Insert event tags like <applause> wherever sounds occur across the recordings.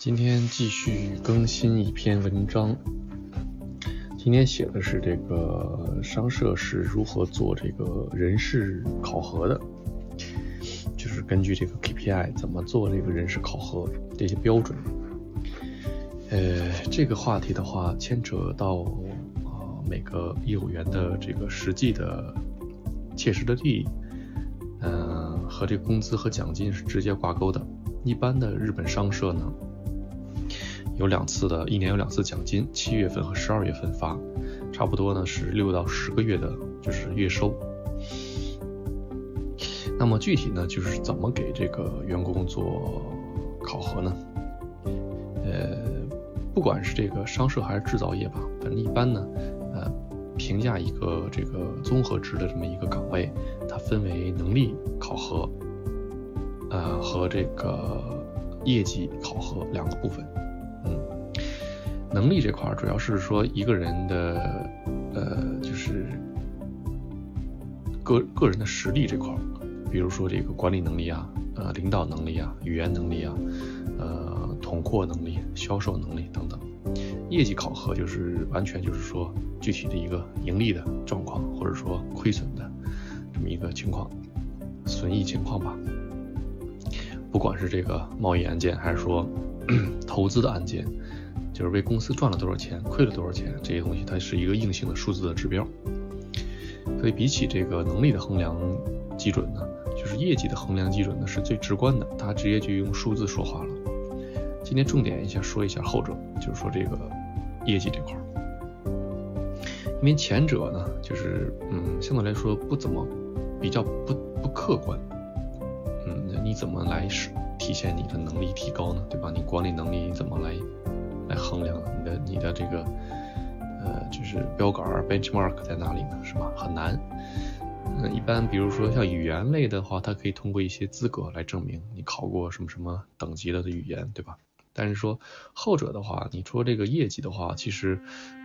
今天继续更新一篇文章。今天写的是这个商社是如何做这个人事考核的，就是根据这个 KPI 怎么做这个人事考核这些标准。呃，这个话题的话，牵扯到啊每个业务员的这个实际的切实的利益，嗯，和这工资和奖金是直接挂钩的。一般的日本商社呢，有两次的，一年有两次奖金，七月份和十二月份发，差不多呢是六到十个月的，就是月收。那么具体呢，就是怎么给这个员工做考核呢？呃，不管是这个商社还是制造业吧，反正一般呢，呃，评价一个这个综合值的这么一个岗位，它分为能力考核。呃，和这个业绩考核两个部分，能力这块儿主要是说一个人的，呃，就是个个人的实力这块儿，比如说这个管理能力啊，呃，领导能力啊，语言能力啊，呃，统括能力、销售能力等等。业绩考核就是完全就是说具体的一个盈利的状况，或者说亏损的这么一个情况，损益情况吧。不管是这个贸易案件，还是说 <clears throat> 投资的案件，就是为公司赚了多少钱，亏了多少钱，这些东西它是一个硬性的数字的指标。所以比起这个能力的衡量基准呢，就是业绩的衡量基准呢是最直观的，它直接就用数字说话了。今天重点一下说一下后者，就是说这个业绩这块儿，因为前者呢，就是嗯相对来说不怎么比较不不客观。嗯，你怎么来是体现你的能力提高呢？对吧？你管理能力怎么来来衡量你的你的这个呃就是标杆 benchmark 在哪里呢？是吧？很难。嗯，一般比如说像语言类的话，它可以通过一些资格来证明你考过什么什么等级的的语言，对吧？但是说后者的话，你说这个业绩的话，其实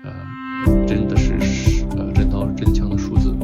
呃真的是呃真刀真枪的数字，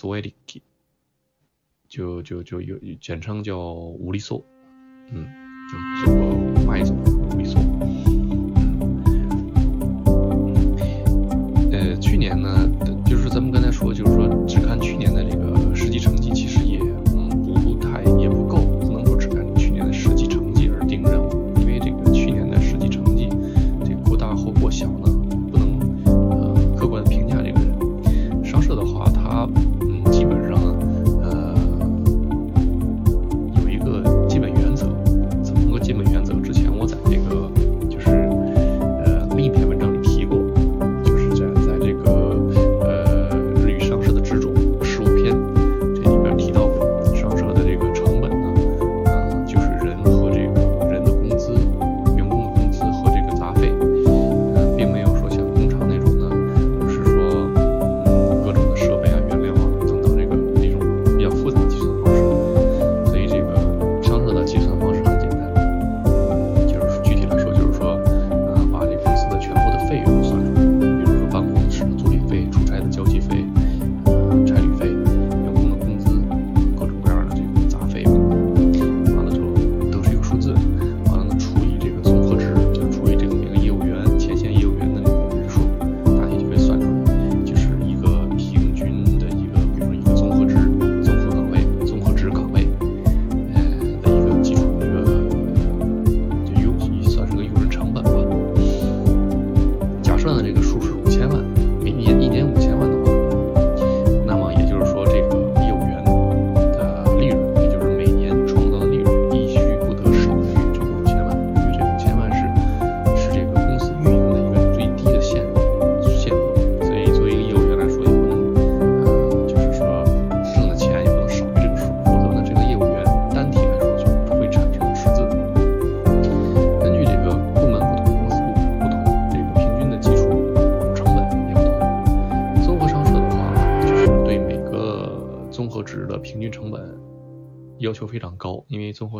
所谓的，就就就有简称叫乌里索，嗯，就这个麦总五利索。呃，去年呢，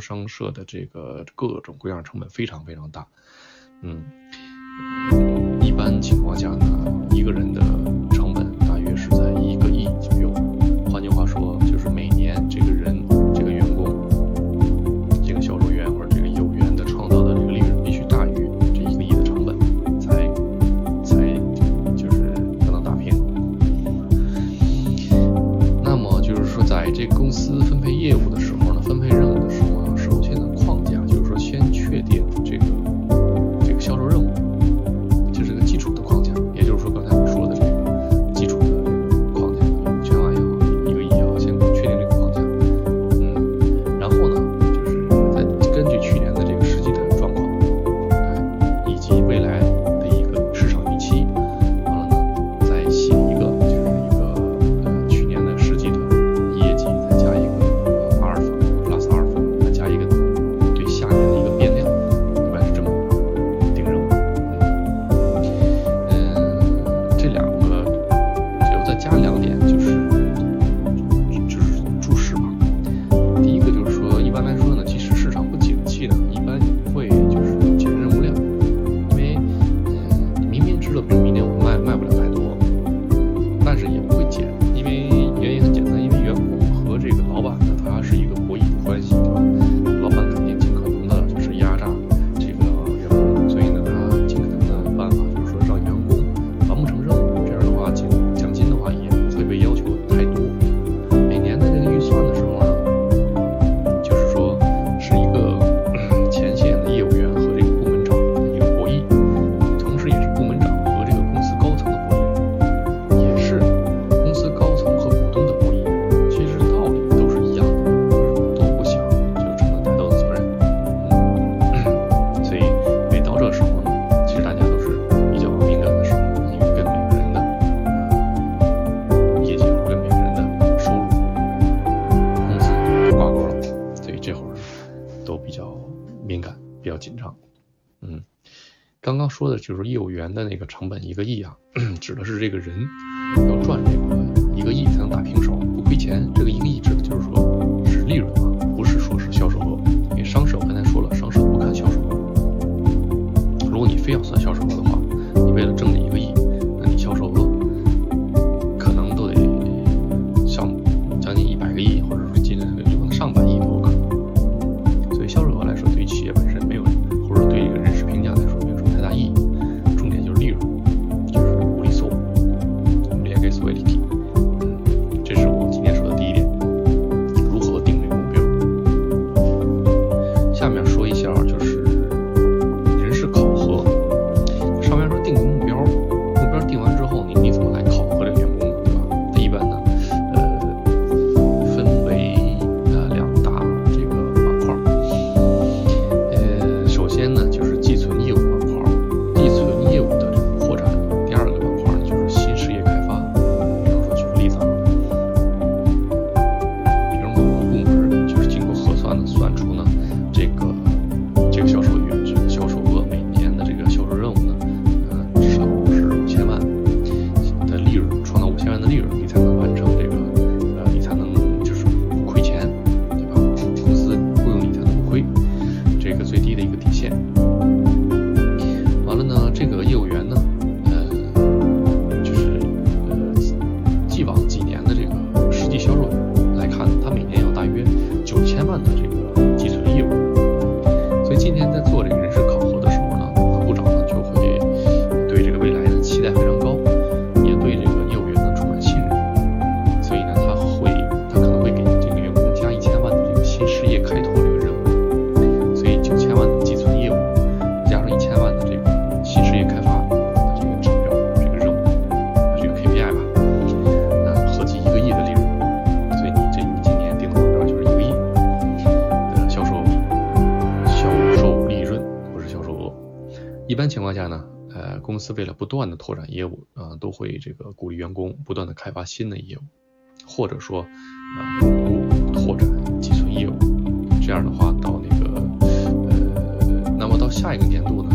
商社的这个各种各样成本非常非常大。嗯，一般情况下呢，一个人的说的就是业务员的那个成本一个亿啊，<clears throat> 指的是这个人要赚这个一个亿才能打平手不亏钱。这个一个亿断的拓展业务，啊，都会这个鼓励员工不断的开发新的业务，或者说，啊呃，拓展寄存业务。这样的话，到那个，呃，那么到下一个年度呢，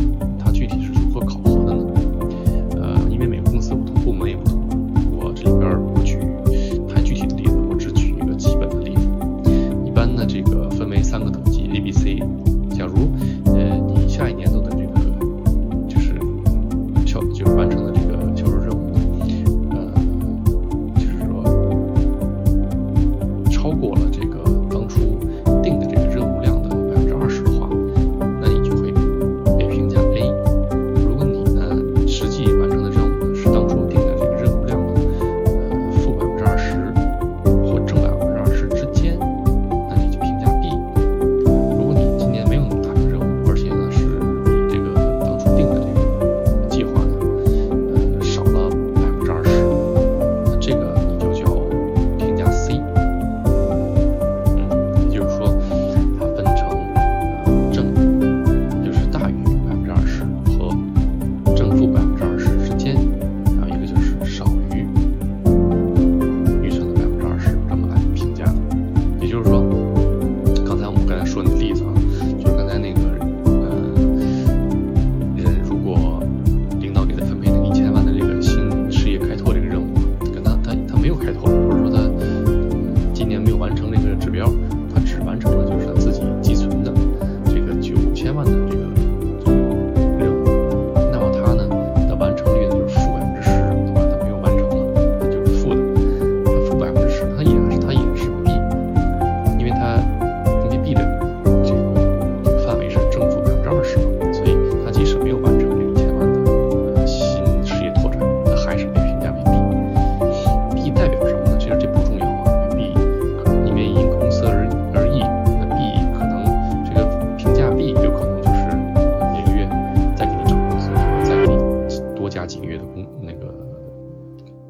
嗯那个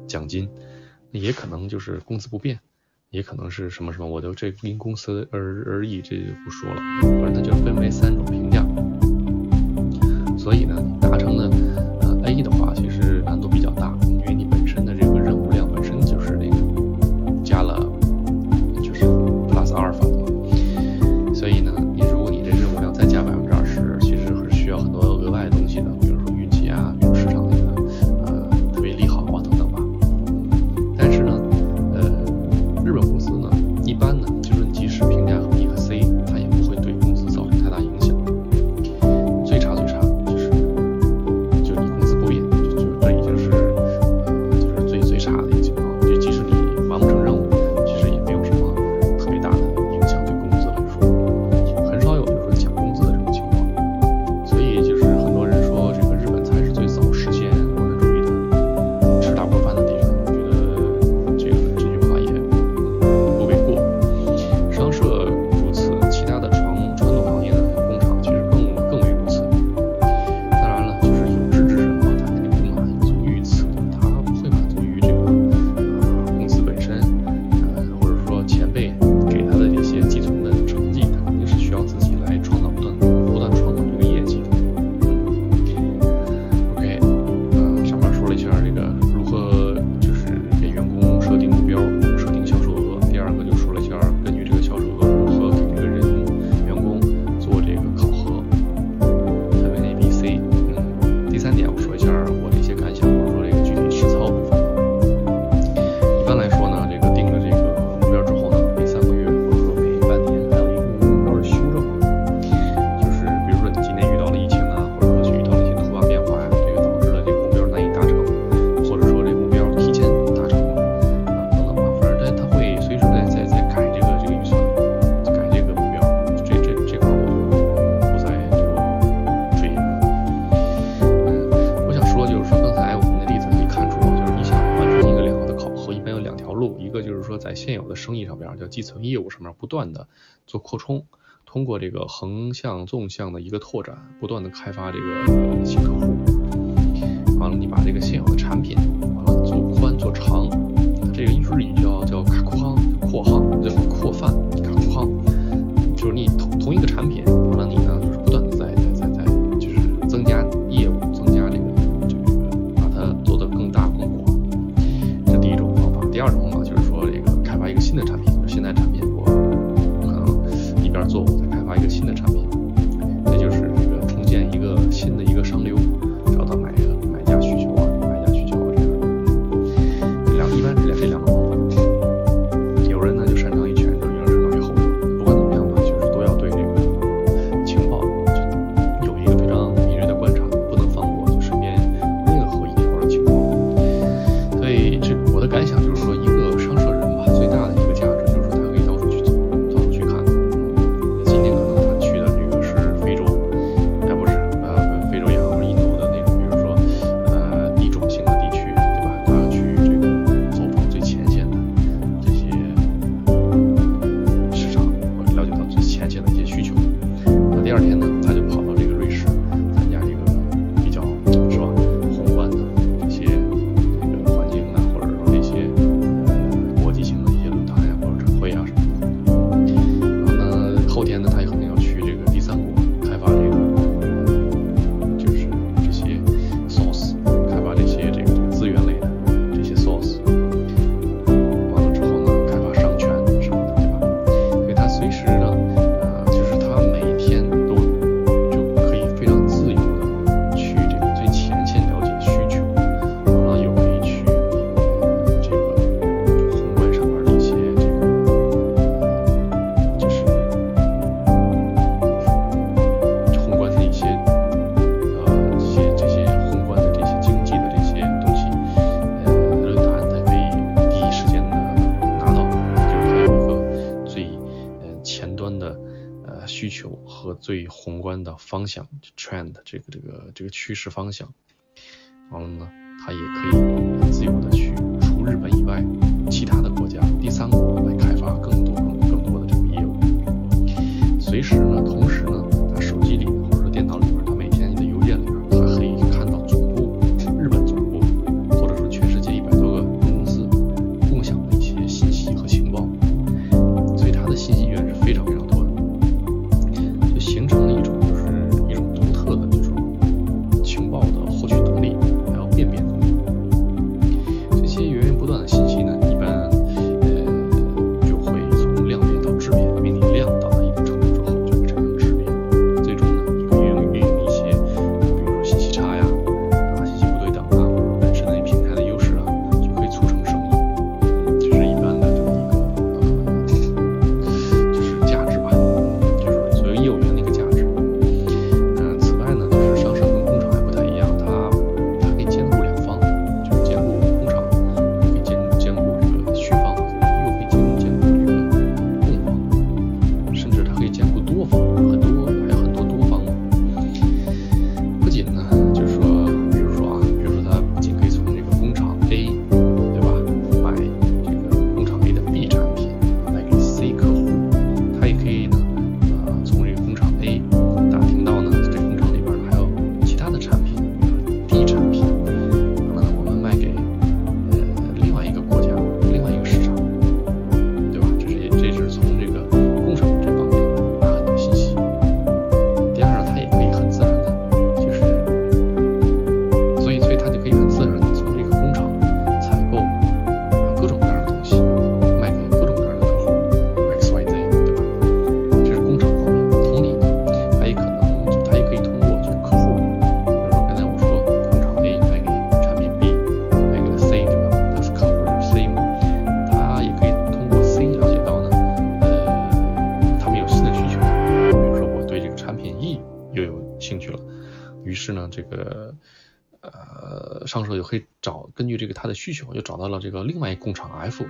奖金也可能就是工资不变也可能是什么什么我就这因公司而而异这就不说了。反正它就分为三种评价。所以呢达成呢上面叫基层业务上面不断的做扩充，通过这个横向纵向的一个拓展，不断的开发这个新客户。完了，你把这个现有的产品完了做宽做长。方向 trend 这个这个这个趋势方向。完了呢他也可以自由的去除日本以外其他的国家第三国来开发更多更多的这个业务。随时呢同时呢需求，又找到了这个另外一个工厂 F。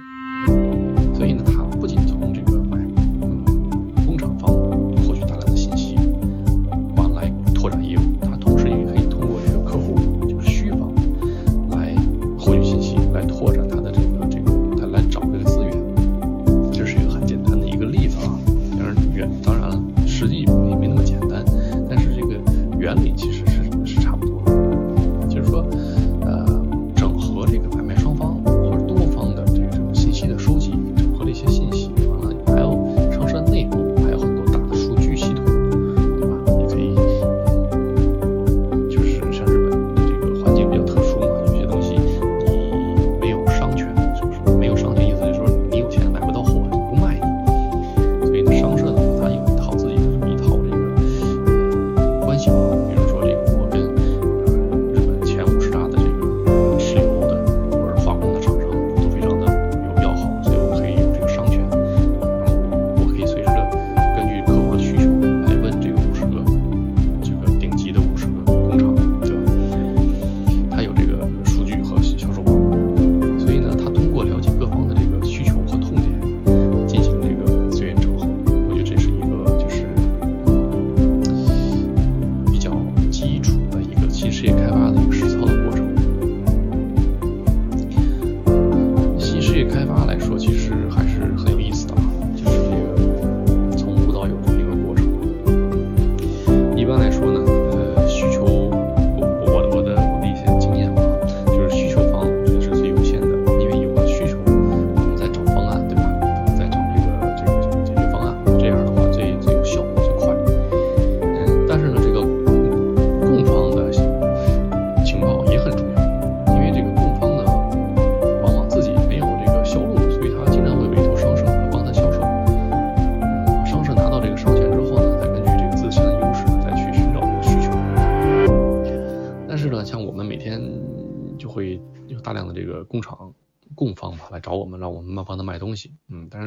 移除。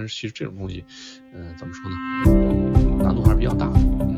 其实这种东西嗯怎么说呢？难度还是比较大的。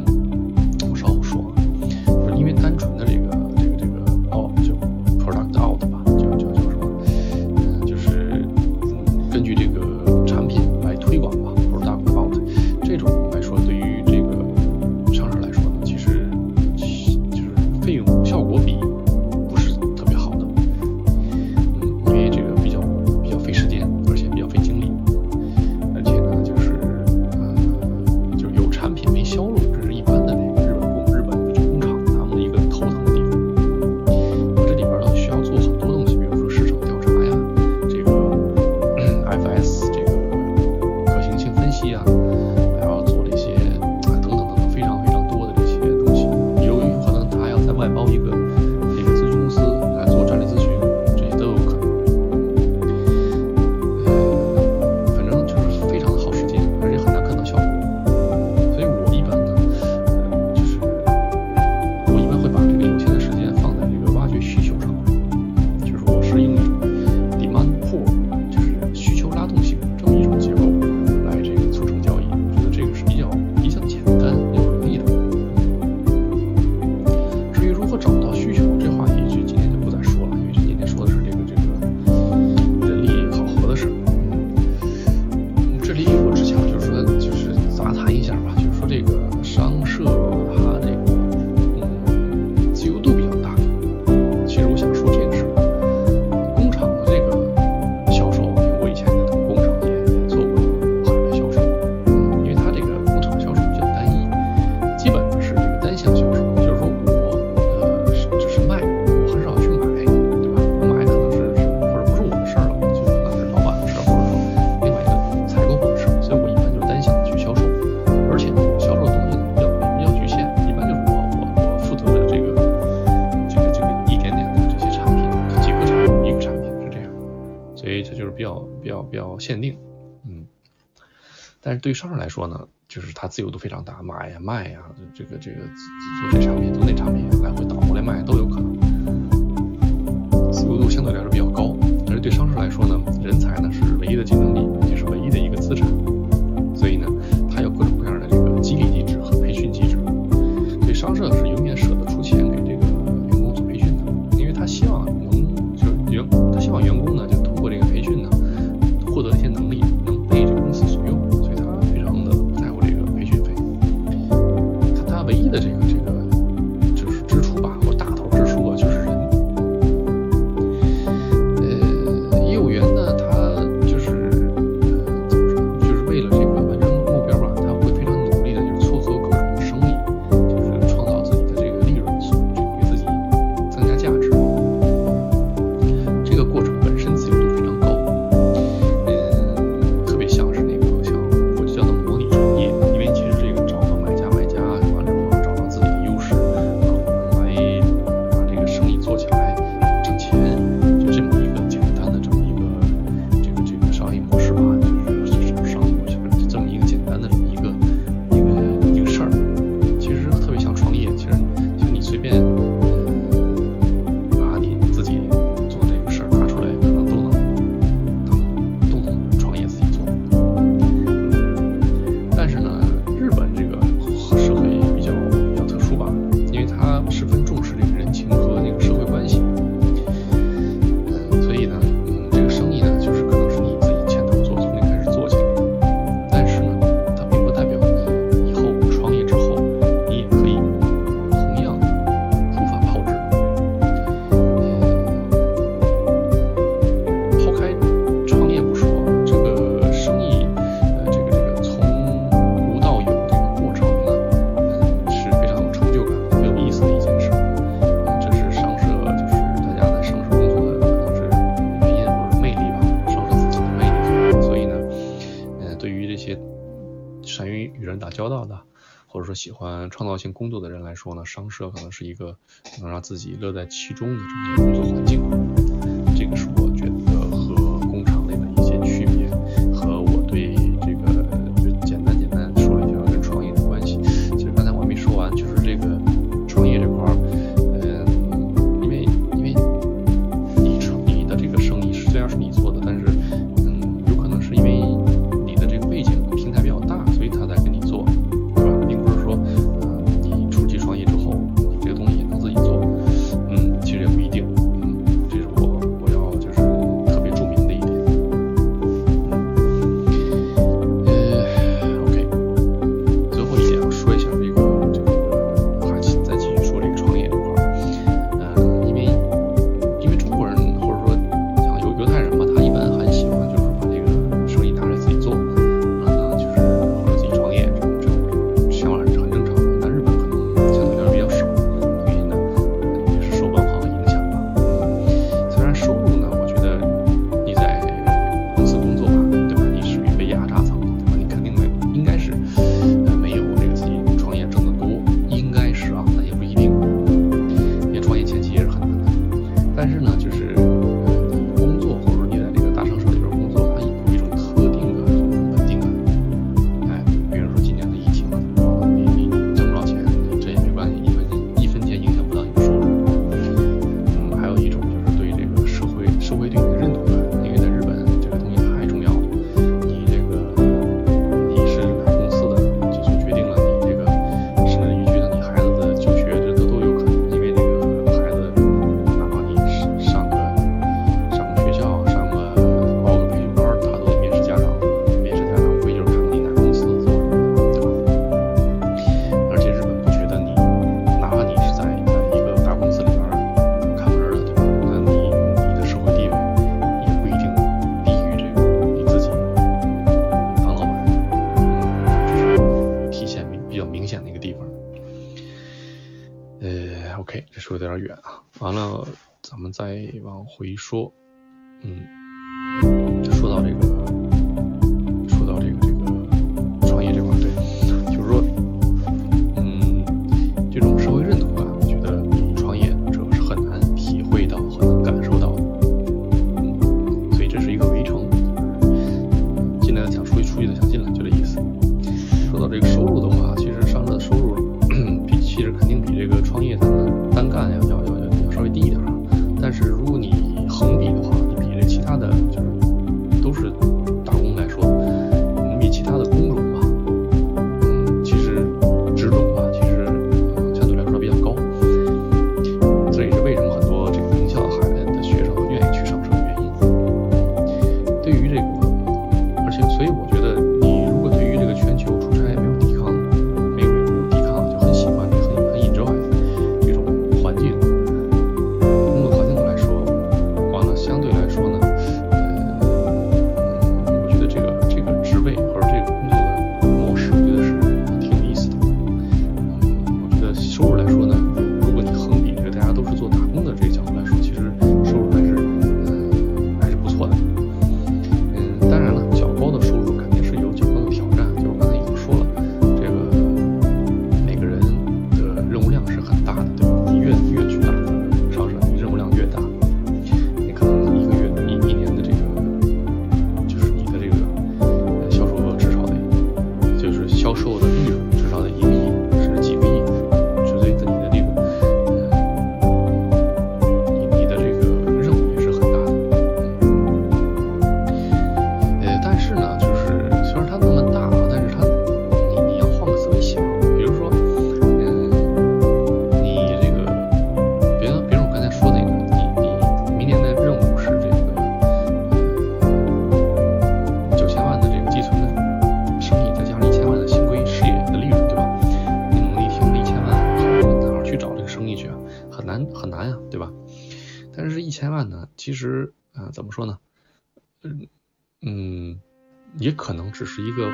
对于商人来说呢就是他自由度非常大买呀卖呀这个这个做这产品做那产品来回倒过来卖都有可能。交到的或者说喜欢创造性工作的人来说呢商社可能是一个能让自己乐在其中的这么一个工作环境。再往回说。嗯。只是一个